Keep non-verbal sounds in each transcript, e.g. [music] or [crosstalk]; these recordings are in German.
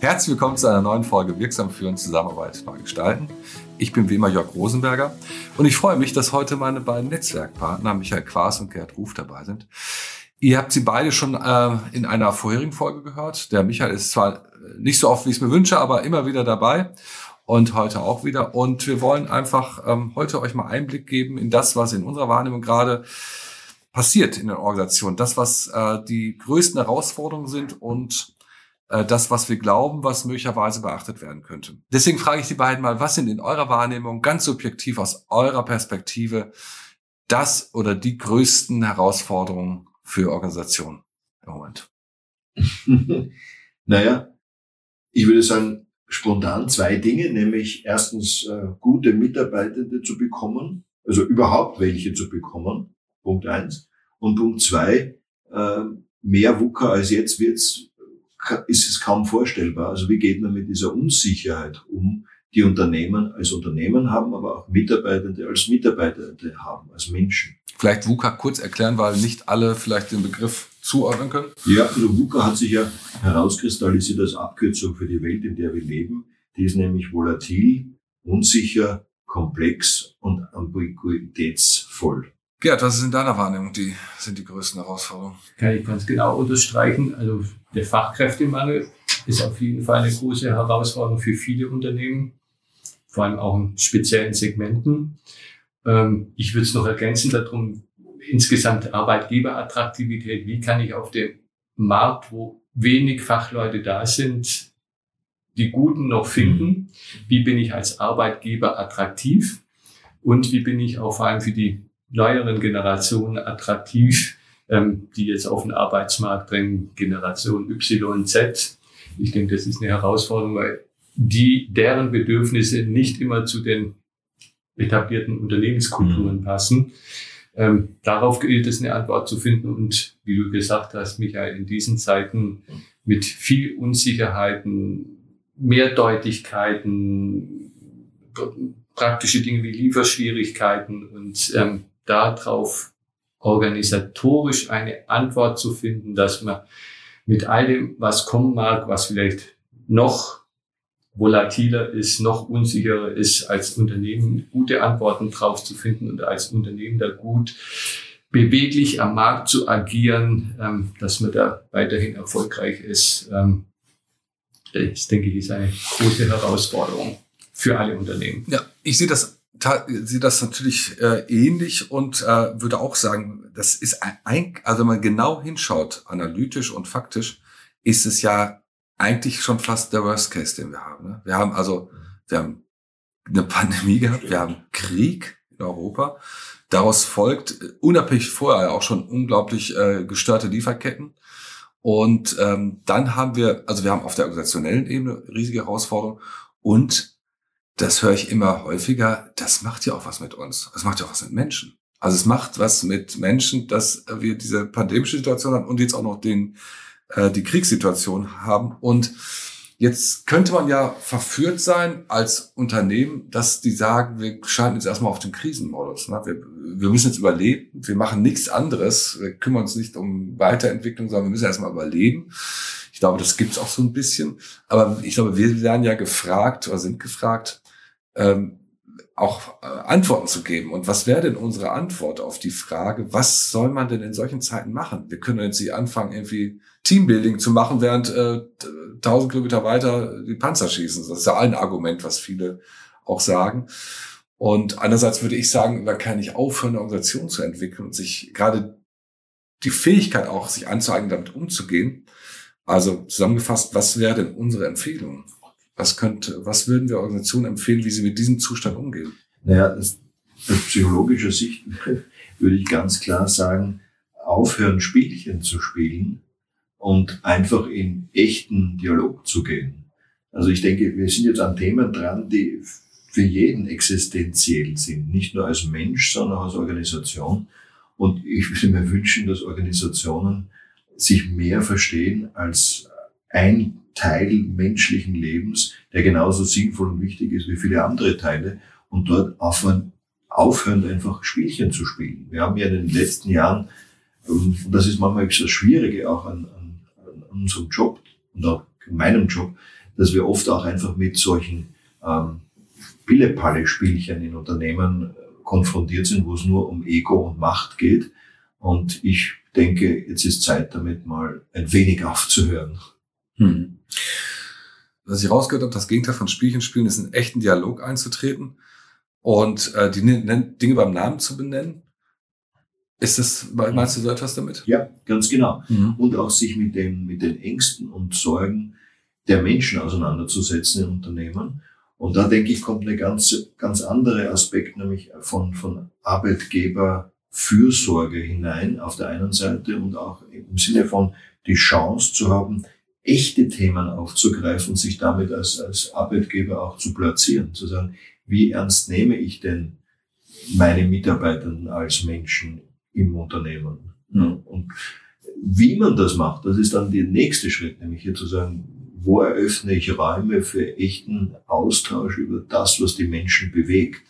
Herzlich willkommen zu einer neuen Folge Wirksam führen, Zusammenarbeit neu gestalten. Ich bin wie immer Jörg Rosenberger und ich freue mich, dass heute meine beiden Netzwerkpartner Michael Quaas und Gerd Ruf dabei sind. Ihr habt sie beide schon äh, in einer vorherigen Folge gehört. Der Michael ist zwar nicht so oft, wie ich es mir wünsche, aber immer wieder dabei und heute auch wieder. Und wir wollen einfach ähm, heute euch mal Einblick geben in das, was in unserer Wahrnehmung gerade passiert in der Organisation. Das, was äh, die größten Herausforderungen sind und äh, das, was wir glauben, was möglicherweise beachtet werden könnte. Deswegen frage ich die beiden mal, was sind in eurer Wahrnehmung ganz subjektiv aus eurer Perspektive das oder die größten Herausforderungen für Organisationen im Moment? [laughs] naja, ich würde sagen, spontan zwei Dinge, nämlich erstens äh, gute Mitarbeitende zu bekommen, also überhaupt welche zu bekommen, Punkt eins. Und Punkt zwei, äh, mehr WUKA als jetzt wird's ist es kaum vorstellbar. Also wie geht man mit dieser Unsicherheit um, die Unternehmen als Unternehmen haben, aber auch Mitarbeitende als Mitarbeitende haben, als Menschen. Vielleicht VUCA kurz erklären, weil nicht alle vielleicht den Begriff zuordnen können. Ja, also VUCA hat sich ja herauskristallisiert als Abkürzung für die Welt, in der wir leben. Die ist nämlich volatil, unsicher, komplex und ambiguitätsvoll. Gerd, was ist in deiner Wahrnehmung die, sind die größten Herausforderungen? Kann ich ganz genau unterstreichen. Also der Fachkräftemangel ist auf jeden Fall eine große Herausforderung für viele Unternehmen, vor allem auch in speziellen Segmenten. Ähm, ich würde es noch ergänzen darum, insgesamt Arbeitgeberattraktivität. Wie kann ich auf dem Markt, wo wenig Fachleute da sind, die Guten noch finden? Wie bin ich als Arbeitgeber attraktiv? Und wie bin ich auch vor allem für die neueren Generationen attraktiv, ähm, die jetzt auf den Arbeitsmarkt drängen, Generation Y, Z. Ich denke, das ist eine Herausforderung, weil die, deren Bedürfnisse nicht immer zu den etablierten Unternehmenskulturen mhm. passen. Ähm, darauf gilt es, eine Antwort zu finden. Und wie du gesagt hast, Michael, in diesen Zeiten mit viel Unsicherheiten, Mehrdeutigkeiten, praktische Dinge wie Lieferschwierigkeiten und ähm, darauf organisatorisch eine Antwort zu finden, dass man mit all dem, was kommen mag, was vielleicht noch volatiler ist, noch unsicherer ist, als Unternehmen gute Antworten drauf zu finden und als Unternehmen da gut beweglich am Markt zu agieren, ähm, dass man da weiterhin erfolgreich ist. Ähm, das denke ich ist eine große Herausforderung für alle Unternehmen. Ja, ich sehe das sehe das natürlich äh, ähnlich und äh, würde auch sagen, das ist ein, also wenn man genau hinschaut, analytisch und faktisch, ist es ja eigentlich schon fast der Worst Case, den wir haben. Ne? Wir haben also, wir haben eine Pandemie gehabt, wir haben Krieg in Europa. Daraus folgt äh, unabhängig vorher auch schon unglaublich äh, gestörte Lieferketten. Und ähm, dann haben wir, also wir haben auf der organisationellen Ebene riesige Herausforderungen und das höre ich immer häufiger, das macht ja auch was mit uns. Das macht ja auch was mit Menschen. Also es macht was mit Menschen, dass wir diese pandemische Situation haben und jetzt auch noch den, äh, die Kriegssituation haben. Und jetzt könnte man ja verführt sein als Unternehmen, dass die sagen, wir schalten jetzt erstmal auf den Krisenmodus. Ne? Wir, wir müssen jetzt überleben, wir machen nichts anderes, wir kümmern uns nicht um Weiterentwicklung, sondern wir müssen erstmal überleben. Ich glaube, das gibt's auch so ein bisschen. Aber ich glaube, wir werden ja gefragt oder sind gefragt, ähm, auch äh, Antworten zu geben. Und was wäre denn unsere Antwort auf die Frage, was soll man denn in solchen Zeiten machen? Wir können jetzt nicht anfangen, irgendwie Teambuilding zu machen, während äh, 1000 Kilometer weiter die Panzer schießen. Das ist ja ein Argument, was viele auch sagen. Und andererseits würde ich sagen, man kann nicht aufhören, eine Organisation zu entwickeln und sich gerade die Fähigkeit auch, sich anzueignen, damit umzugehen. Also zusammengefasst, was wäre denn unsere Empfehlung? Was könnte, was würden wir Organisationen empfehlen, wie sie mit diesem Zustand umgehen? Naja, aus psychologischer Sicht [laughs] würde ich ganz klar sagen, aufhören, Spielchen zu spielen und einfach in echten Dialog zu gehen. Also ich denke, wir sind jetzt an Themen dran, die für jeden existenziell sind, nicht nur als Mensch, sondern als Organisation. Und ich würde mir wünschen, dass Organisationen sich mehr verstehen als ein Teil menschlichen Lebens, der genauso sinnvoll und wichtig ist wie viele andere Teile und dort aufhören, aufhören, einfach Spielchen zu spielen. Wir haben ja in den letzten Jahren, ähm, und das ist manchmal das Schwierige auch an, an, an unserem Job und auch in meinem Job, dass wir oft auch einfach mit solchen ähm, Pille-Palle-Spielchen in Unternehmen äh, konfrontiert sind, wo es nur um Ego und Macht geht. Und ich denke, jetzt ist Zeit damit mal ein wenig aufzuhören. Hm. Was ich rausgehört habe, das Gegenteil von Spielchen spielen ist, in echten Dialog einzutreten und äh, die Dinge beim Namen zu benennen. Ist das, meinst du so etwas damit? Ja, ganz genau. Mhm. Und auch sich mit den, mit den Ängsten und Sorgen der Menschen auseinanderzusetzen in Unternehmen. Und da denke ich, kommt eine ganz, ganz andere Aspekt, nämlich von, von Arbeitgeberfürsorge hinein auf der einen Seite und auch im Sinne von die Chance zu haben, echte Themen aufzugreifen und sich damit als, als Arbeitgeber auch zu platzieren, zu sagen, wie ernst nehme ich denn meine Mitarbeitenden als Menschen im Unternehmen? Mhm. Und wie man das macht, das ist dann der nächste Schritt, nämlich hier zu sagen, wo eröffne ich Räume für echten Austausch über das, was die Menschen bewegt?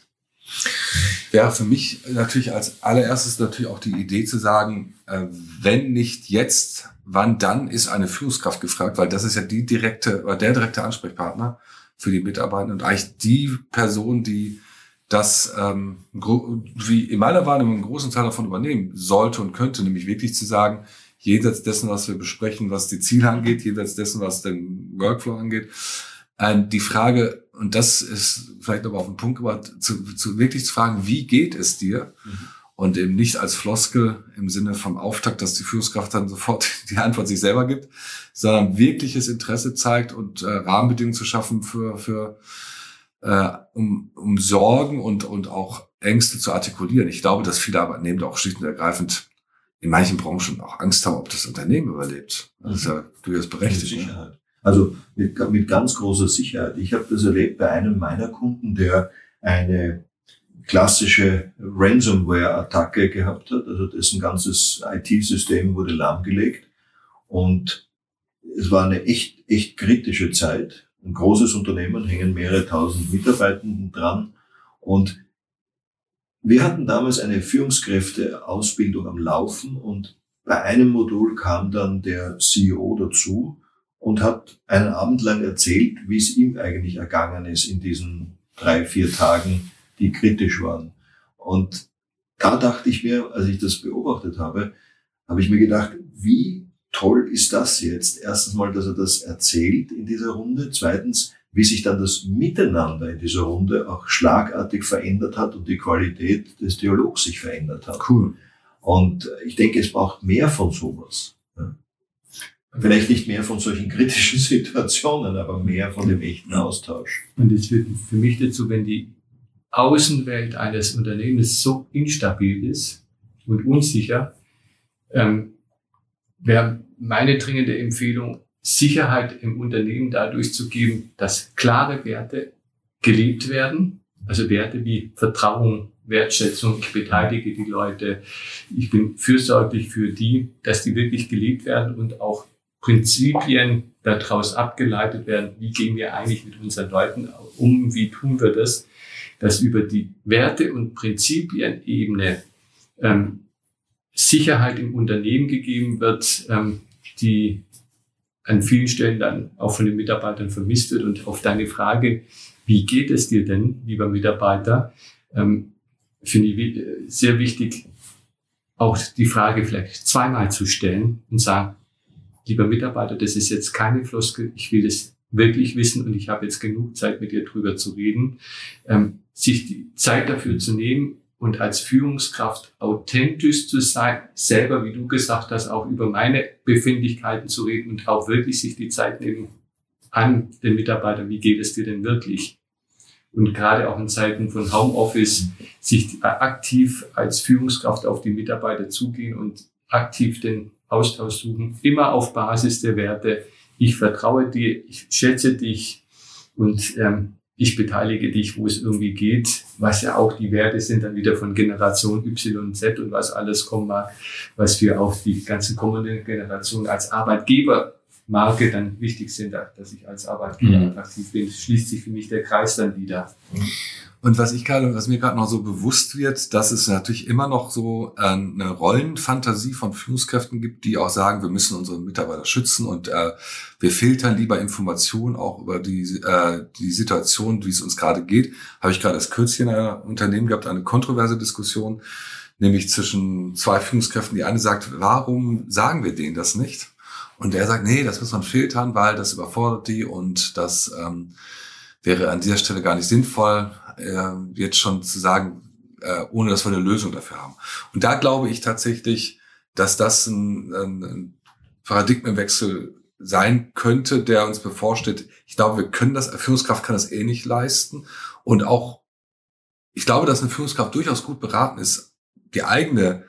Ja, für mich natürlich als allererstes natürlich auch die Idee zu sagen, äh, wenn nicht jetzt, wann dann ist eine Führungskraft gefragt, weil das ist ja die direkte oder der direkte Ansprechpartner für die Mitarbeiter und eigentlich die Person, die das ähm, wie in meiner Wahrnehmung einen großen Teil davon übernehmen sollte und könnte, nämlich wirklich zu sagen, jenseits dessen, was wir besprechen, was die Ziele angeht, jenseits dessen, was den Workflow angeht, äh, die Frage, und das ist vielleicht aber auf den Punkt gebracht, zu, zu wirklich zu fragen, wie geht es dir? Mhm und eben nicht als Floskel im Sinne vom Auftakt, dass die Führungskraft dann sofort [laughs] die Antwort sich selber gibt, sondern wirkliches Interesse zeigt und äh, Rahmenbedingungen zu schaffen für, für äh, um, um Sorgen und, und auch Ängste zu artikulieren. Ich glaube, dass viele Arbeitnehmer auch schlicht und ergreifend in manchen Branchen auch Angst haben, ob das Unternehmen überlebt. Das ist ja durchaus berechtigt. Mit Sicherheit. Also mit, mit ganz großer Sicherheit. Ich habe das erlebt bei einem meiner Kunden, der eine klassische Ransomware-Attacke gehabt hat. Also dessen ganzes IT-System wurde lahmgelegt. Und es war eine echt, echt kritische Zeit. Ein großes Unternehmen, hängen mehrere tausend Mitarbeitenden dran. Und wir hatten damals eine Führungskräfteausbildung am Laufen und bei einem Modul kam dann der CEO dazu und hat einen Abend lang erzählt, wie es ihm eigentlich ergangen ist in diesen drei, vier Tagen die kritisch waren. Und da dachte ich mir, als ich das beobachtet habe, habe ich mir gedacht, wie toll ist das jetzt? Erstens mal, dass er das erzählt in dieser Runde. Zweitens, wie sich dann das Miteinander in dieser Runde auch schlagartig verändert hat und die Qualität des Dialogs sich verändert hat. Cool. Und ich denke, es braucht mehr von sowas. Vielleicht nicht mehr von solchen kritischen [laughs] Situationen, aber mehr von dem echten Austausch. Und es wird für mich dazu, wenn die Außenwelt eines Unternehmens so instabil ist und unsicher, ähm, wäre meine dringende Empfehlung, Sicherheit im Unternehmen dadurch zu geben, dass klare Werte gelebt werden, also Werte wie Vertrauen, Wertschätzung, ich beteilige die Leute, ich bin fürsorglich für die, dass die wirklich gelebt werden und auch Prinzipien daraus abgeleitet werden, wie gehen wir eigentlich mit unseren Leuten um, wie tun wir das, dass über die Werte- und Prinzipienebene ähm, Sicherheit im Unternehmen gegeben wird, ähm, die an vielen Stellen dann auch von den Mitarbeitern vermisst wird. Und auf deine Frage, wie geht es dir denn, lieber Mitarbeiter, ähm, finde ich sehr wichtig, auch die Frage vielleicht zweimal zu stellen und sagen, lieber Mitarbeiter, das ist jetzt keine Floskel, ich will das wirklich wissen und ich habe jetzt genug Zeit, mit dir drüber zu reden. Ähm, sich die Zeit dafür zu nehmen und als Führungskraft authentisch zu sein, selber, wie du gesagt hast, auch über meine Befindlichkeiten zu reden und auch wirklich sich die Zeit nehmen an den Mitarbeiter, wie geht es dir denn wirklich? Und gerade auch in Zeiten von Homeoffice sich aktiv als Führungskraft auf die Mitarbeiter zugehen und aktiv den Austausch suchen, immer auf Basis der Werte. Ich vertraue dir, ich schätze dich und ähm, ich beteilige dich, wo es irgendwie geht, was ja auch die Werte sind dann wieder von Generation Y, Z und was alles kommen mag, was wir auch die ganzen kommenden Generationen als Arbeitgeber Marke dann wichtig sind, dass ich als Arbeitgeber mhm. attraktiv bin, schließt sich für mich der Kreis dann wieder. Und was ich gerade, was mir gerade noch so bewusst wird, dass es natürlich immer noch so äh, eine Rollenfantasie von Führungskräften gibt, die auch sagen, wir müssen unsere Mitarbeiter schützen und äh, wir filtern lieber Informationen auch über die, äh, die Situation, wie es uns gerade geht. Habe ich gerade das kürzlich in einem Unternehmen gehabt, eine kontroverse Diskussion, nämlich zwischen zwei Führungskräften. Die eine sagt, warum sagen wir denen das nicht? Und der sagt, nee, das muss man filtern, weil das überfordert die und das ähm, wäre an dieser Stelle gar nicht sinnvoll, äh, jetzt schon zu sagen, äh, ohne dass wir eine Lösung dafür haben. Und da glaube ich tatsächlich, dass das ein, ein Paradigmenwechsel sein könnte, der uns bevorsteht. Ich glaube, wir können das, Führungskraft kann das eh nicht leisten. Und auch, ich glaube, dass eine Führungskraft durchaus gut beraten ist, die eigene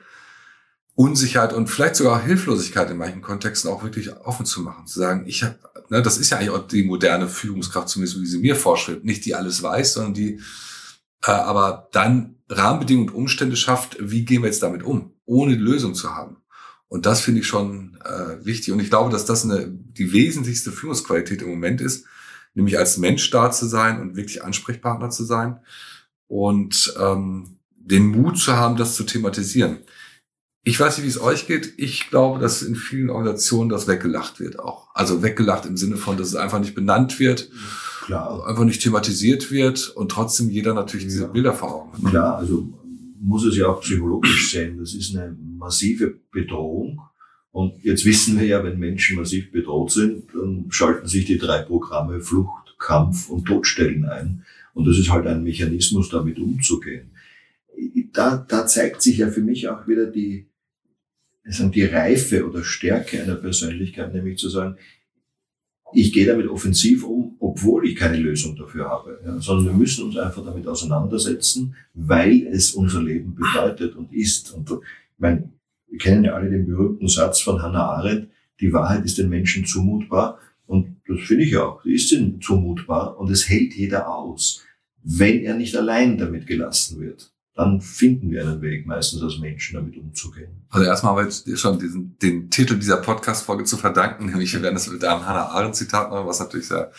Unsicherheit und vielleicht sogar Hilflosigkeit in manchen Kontexten auch wirklich offen zu machen. Zu sagen, ich habe, ne, das ist ja eigentlich auch die moderne Führungskraft, zumindest wie sie mir vorschreibt. Nicht die alles weiß, sondern die äh, aber dann Rahmenbedingungen und Umstände schafft, wie gehen wir jetzt damit um, ohne Lösung zu haben. Und das finde ich schon äh, wichtig. Und ich glaube, dass das eine, die wesentlichste Führungsqualität im Moment ist, nämlich als Mensch da zu sein und wirklich Ansprechpartner zu sein und ähm, den Mut zu haben, das zu thematisieren. Ich weiß nicht, wie es euch geht. Ich glaube, dass in vielen Organisationen das weggelacht wird auch. Also weggelacht im Sinne von, dass es einfach nicht benannt wird, Klar. einfach nicht thematisiert wird und trotzdem jeder natürlich diese Bilder vor Augen hat. Klar, also muss es ja auch psychologisch sein. Das ist eine massive Bedrohung. Und jetzt wissen wir ja, wenn Menschen massiv bedroht sind, dann schalten sich die drei Programme Flucht, Kampf und Todstellen ein. Und das ist halt ein Mechanismus, damit umzugehen. Da, da zeigt sich ja für mich auch wieder die, sagen, die Reife oder Stärke einer Persönlichkeit, nämlich zu sagen, ich gehe damit offensiv um, obwohl ich keine Lösung dafür habe, ja, sondern wir müssen uns einfach damit auseinandersetzen, weil es unser Leben bedeutet und ist. Und ich meine, wir kennen ja alle den berühmten Satz von Hannah Arendt, die Wahrheit ist den Menschen zumutbar. Und das finde ich auch, die ist ihnen zumutbar und es hält jeder aus, wenn er nicht allein damit gelassen wird dann finden wir einen Weg, meistens als Menschen damit umzugehen. Also erstmal habe ich dir schon diesen, den Titel dieser Podcast-Folge zu verdanken, [laughs] nämlich wir werden das mit einem Hannah Arendt-Zitat machen, was natürlich sehr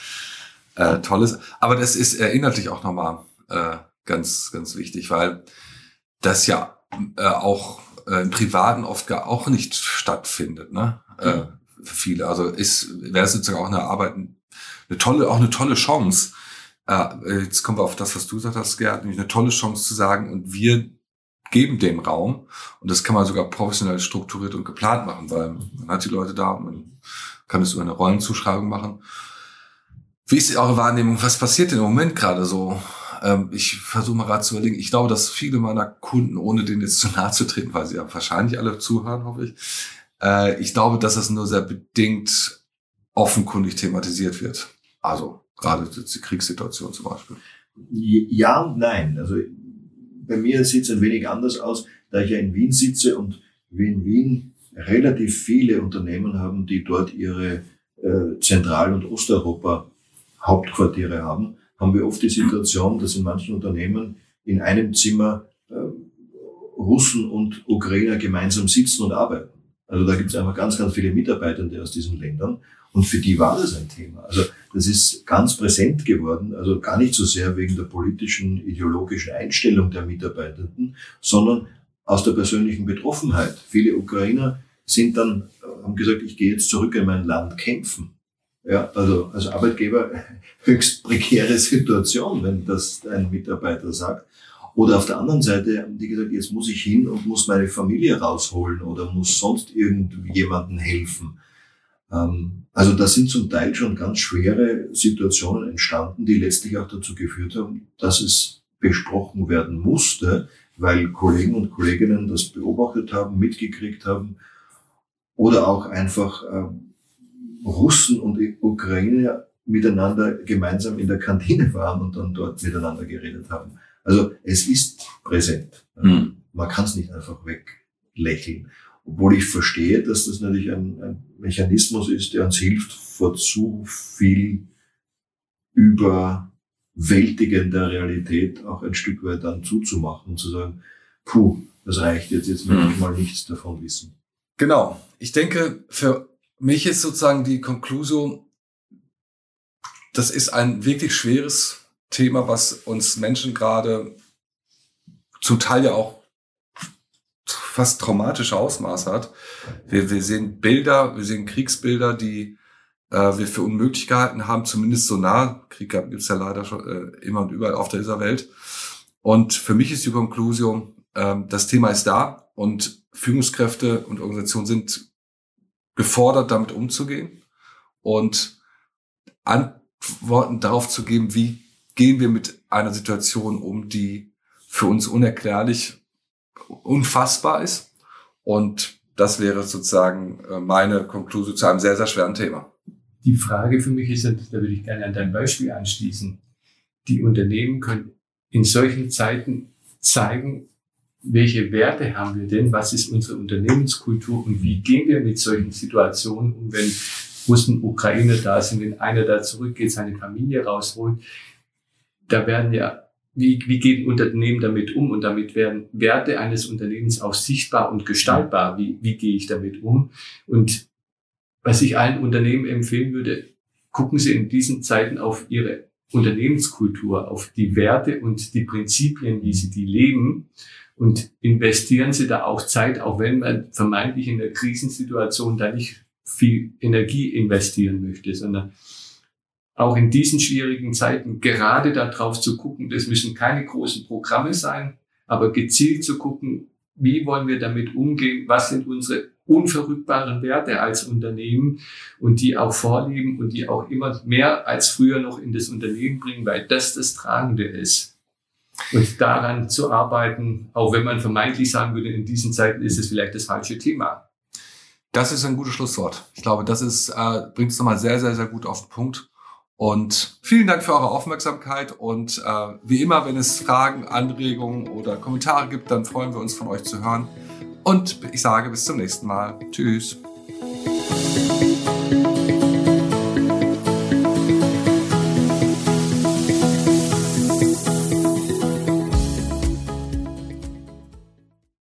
äh, toll ist. Aber das ist äh, inhaltlich auch nochmal äh, ganz, ganz wichtig, weil das ja äh, auch äh, im Privaten oft gar auch nicht stattfindet, ne? Äh, für viele. Also ist, wäre es sozusagen auch eine Arbeit, eine tolle, auch eine tolle Chance, äh, jetzt kommen wir auf das, was du gesagt hast, Gerd, nämlich eine tolle Chance zu sagen, und wir geben dem Raum. Und das kann man sogar professionell strukturiert und geplant machen, weil man hat die Leute da und man kann es über eine Rollenzuschreibung machen. Wie ist eure Wahrnehmung? Was passiert denn im Moment gerade so? Ähm, ich versuche mal gerade zu überlegen. Ich glaube, dass viele meiner Kunden, ohne denen jetzt zu nahe zu treten, weil sie ja wahrscheinlich alle zuhören, hoffe ich, äh, ich glaube, dass es nur sehr bedingt offenkundig thematisiert wird. Also Gerade die Kriegssituation zum Beispiel. Ja und nein. Also bei mir sieht es ein wenig anders aus, da ich ja in Wien sitze und wir in Wien relativ viele Unternehmen haben, die dort ihre äh, Zentral- und Osteuropa Hauptquartiere haben, haben wir oft die Situation, dass in manchen Unternehmen in einem Zimmer äh, Russen und Ukrainer gemeinsam sitzen und arbeiten. Also da gibt es einfach ganz, ganz viele Mitarbeitende aus diesen Ländern. Und für die war das ein Thema. Also das ist ganz präsent geworden, also gar nicht so sehr wegen der politischen, ideologischen Einstellung der Mitarbeitenden, sondern aus der persönlichen Betroffenheit. Viele Ukrainer sind dann, haben gesagt, ich gehe jetzt zurück in mein Land kämpfen. Ja, also als Arbeitgeber [laughs] höchst prekäre Situation, wenn das ein Mitarbeiter sagt. Oder auf der anderen Seite haben die gesagt, jetzt muss ich hin und muss meine Familie rausholen oder muss sonst irgendjemandem helfen. Ähm, also da sind zum Teil schon ganz schwere Situationen entstanden, die letztlich auch dazu geführt haben, dass es besprochen werden musste, weil Kollegen und Kolleginnen das beobachtet haben, mitgekriegt haben oder auch einfach ähm, Russen und Ukrainer miteinander gemeinsam in der Kantine waren und dann dort miteinander geredet haben. Also es ist präsent. Mhm. Man kann es nicht einfach weglächeln. Obwohl ich verstehe, dass das natürlich ein, ein Mechanismus ist, der uns hilft, vor zu viel überwältigender Realität auch ein Stück weit dann zuzumachen und zu sagen, puh, das reicht jetzt, jetzt will ich mhm. mal nichts davon wissen. Genau. Ich denke, für mich ist sozusagen die Konklusion, das ist ein wirklich schweres Thema, was uns Menschen gerade zum Teil ja auch fast traumatische Ausmaße hat. Wir, wir sehen Bilder, wir sehen Kriegsbilder, die äh, wir für unmöglich gehalten haben, zumindest so nah. Krieg gibt es ja leider schon äh, immer und überall auf dieser Welt. Und für mich ist die Konklusion, äh, das Thema ist da und Führungskräfte und Organisationen sind gefordert, damit umzugehen und Antworten darauf zu geben, wie gehen wir mit einer Situation um, die für uns unerklärlich, unfassbar ist. Und das wäre sozusagen äh, meine Konklusion zu einem sehr, sehr schweren Thema. Die Frage für mich ist, da würde ich gerne an dein Beispiel anschließen. Die Unternehmen können in solchen Zeiten zeigen, welche Werte haben wir denn, was ist unsere Unternehmenskultur und wie gehen wir mit solchen Situationen um, wenn Russen, Ukraine da sind, wenn einer da zurückgeht, seine Familie rausholt. Da werden ja, wie, wie geht ein Unternehmen damit um? Und damit werden Werte eines Unternehmens auch sichtbar und gestaltbar. Wie, wie gehe ich damit um? Und was ich allen Unternehmen empfehlen würde, gucken Sie in diesen Zeiten auf Ihre Unternehmenskultur, auf die Werte und die Prinzipien, wie Sie die leben und investieren Sie da auch Zeit, auch wenn man vermeintlich in der Krisensituation da nicht viel Energie investieren möchte, sondern auch in diesen schwierigen Zeiten gerade darauf zu gucken, das müssen keine großen Programme sein, aber gezielt zu gucken, wie wollen wir damit umgehen, was sind unsere unverrückbaren Werte als Unternehmen und die auch vorleben und die auch immer mehr als früher noch in das Unternehmen bringen, weil das das Tragende ist. Und daran zu arbeiten, auch wenn man vermeintlich sagen würde, in diesen Zeiten ist es vielleicht das falsche Thema. Das ist ein gutes Schlusswort. Ich glaube, das ist, äh, bringt es nochmal sehr, sehr, sehr gut auf den Punkt. Und vielen Dank für eure Aufmerksamkeit. Und äh, wie immer, wenn es Fragen, Anregungen oder Kommentare gibt, dann freuen wir uns von euch zu hören. Und ich sage bis zum nächsten Mal. Tschüss.